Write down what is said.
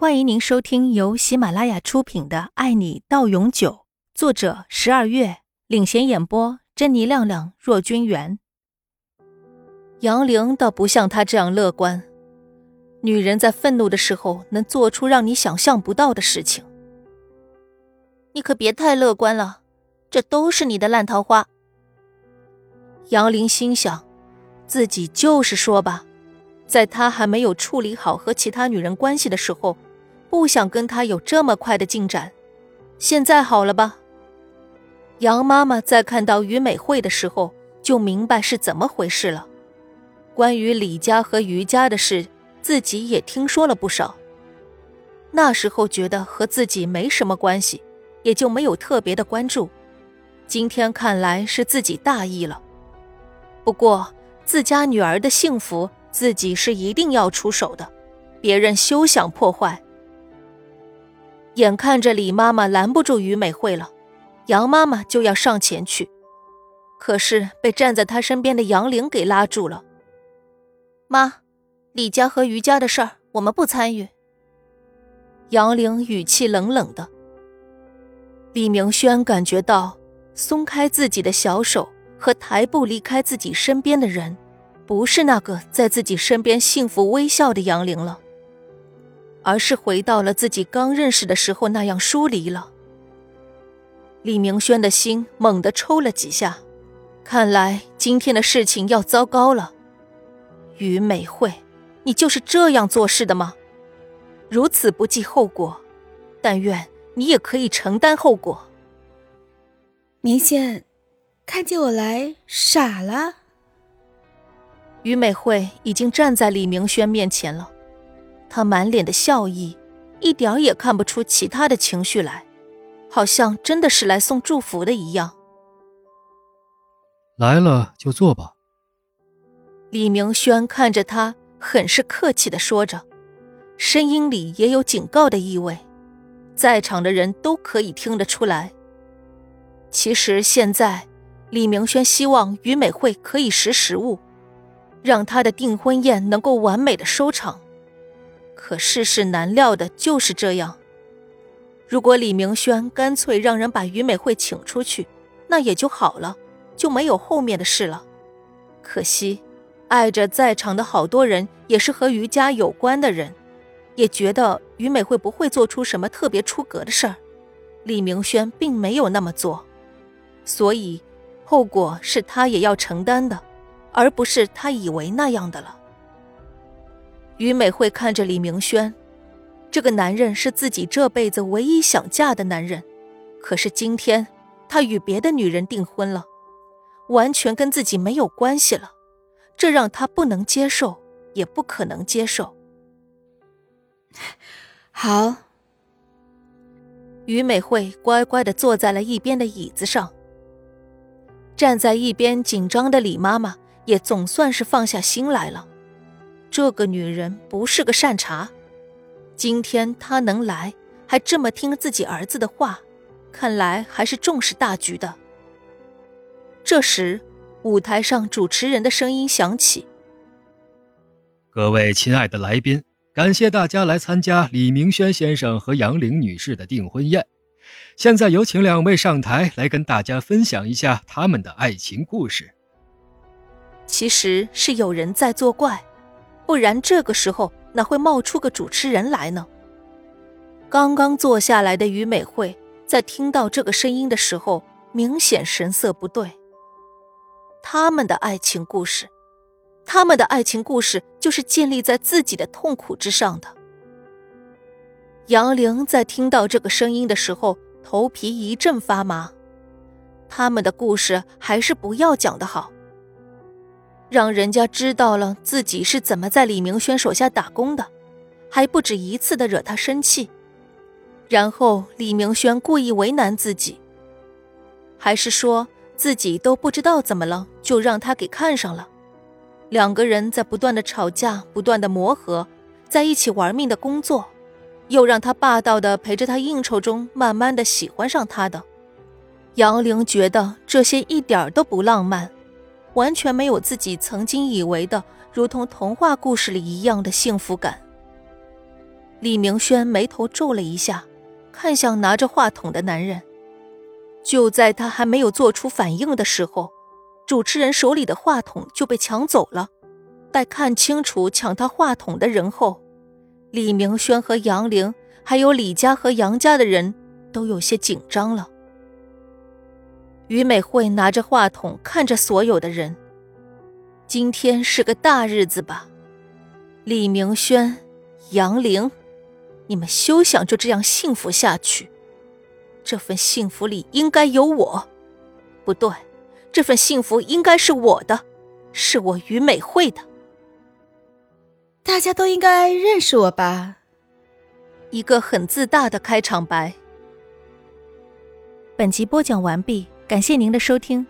欢迎您收听由喜马拉雅出品的《爱你到永久》，作者十二月领衔演播，珍妮、亮亮、若君元。杨玲倒不像她这样乐观。女人在愤怒的时候，能做出让你想象不到的事情。你可别太乐观了，这都是你的烂桃花。杨玲心想，自己就是说吧，在他还没有处理好和其他女人关系的时候。不想跟他有这么快的进展，现在好了吧？杨妈妈在看到于美惠的时候，就明白是怎么回事了。关于李家和于家的事，自己也听说了不少。那时候觉得和自己没什么关系，也就没有特别的关注。今天看来是自己大意了。不过自家女儿的幸福，自己是一定要出手的，别人休想破坏。眼看着李妈妈拦不住于美惠了，杨妈妈就要上前去，可是被站在她身边的杨玲给拉住了。妈，李家和于家的事儿我们不参与。杨玲语气冷冷的。李明轩感觉到松开自己的小手和抬步离开自己身边的人，不是那个在自己身边幸福微笑的杨玲了。而是回到了自己刚认识的时候那样疏离了。李明轩的心猛地抽了几下，看来今天的事情要糟糕了。于美惠，你就是这样做事的吗？如此不计后果，但愿你也可以承担后果。明轩，看见我来傻了。于美惠已经站在李明轩面前了。他满脸的笑意，一点也看不出其他的情绪来，好像真的是来送祝福的一样。来了就坐吧。李明轩看着他，很是客气的说着，声音里也有警告的意味，在场的人都可以听得出来。其实现在，李明轩希望于美惠可以识时务，让他的订婚宴能够完美的收场。可世事难料的就是这样。如果李明轩干脆让人把于美惠请出去，那也就好了，就没有后面的事了。可惜，碍着在场的好多人也是和于家有关的人，也觉得于美惠不会做出什么特别出格的事儿。李明轩并没有那么做，所以后果是他也要承担的，而不是他以为那样的了。于美惠看着李明轩，这个男人是自己这辈子唯一想嫁的男人，可是今天他与别的女人订婚了，完全跟自己没有关系了，这让他不能接受，也不可能接受。好，于美惠乖乖的坐在了一边的椅子上，站在一边紧张的李妈妈也总算是放下心来了。这个女人不是个善茬，今天她能来，还这么听自己儿子的话，看来还是重视大局的。这时，舞台上主持人的声音响起：“各位亲爱的来宾，感谢大家来参加李明轩先生和杨玲女士的订婚宴。现在有请两位上台来跟大家分享一下他们的爱情故事。”其实是有人在作怪。不然，这个时候哪会冒出个主持人来呢？刚刚坐下来的于美惠，在听到这个声音的时候，明显神色不对。他们的爱情故事，他们的爱情故事，就是建立在自己的痛苦之上的。杨玲在听到这个声音的时候，头皮一阵发麻。他们的故事还是不要讲的好。让人家知道了自己是怎么在李明轩手下打工的，还不止一次的惹他生气，然后李明轩故意为难自己，还是说自己都不知道怎么了，就让他给看上了。两个人在不断的吵架，不断的磨合，在一起玩命的工作，又让他霸道的陪着他应酬中，慢慢的喜欢上他的。杨玲觉得这些一点都不浪漫。完全没有自己曾经以为的，如同童话故事里一样的幸福感。李明轩眉头皱了一下，看向拿着话筒的男人。就在他还没有做出反应的时候，主持人手里的话筒就被抢走了。待看清楚抢他话筒的人后，李明轩和杨玲，还有李家和杨家的人都有些紧张了。于美惠拿着话筒看着所有的人。今天是个大日子吧？李明轩、杨玲，你们休想就这样幸福下去。这份幸福里应该有我，不对，这份幸福应该是我的，是我于美惠的。大家都应该认识我吧？一个很自大的开场白。本集播讲完毕，感谢您的收听。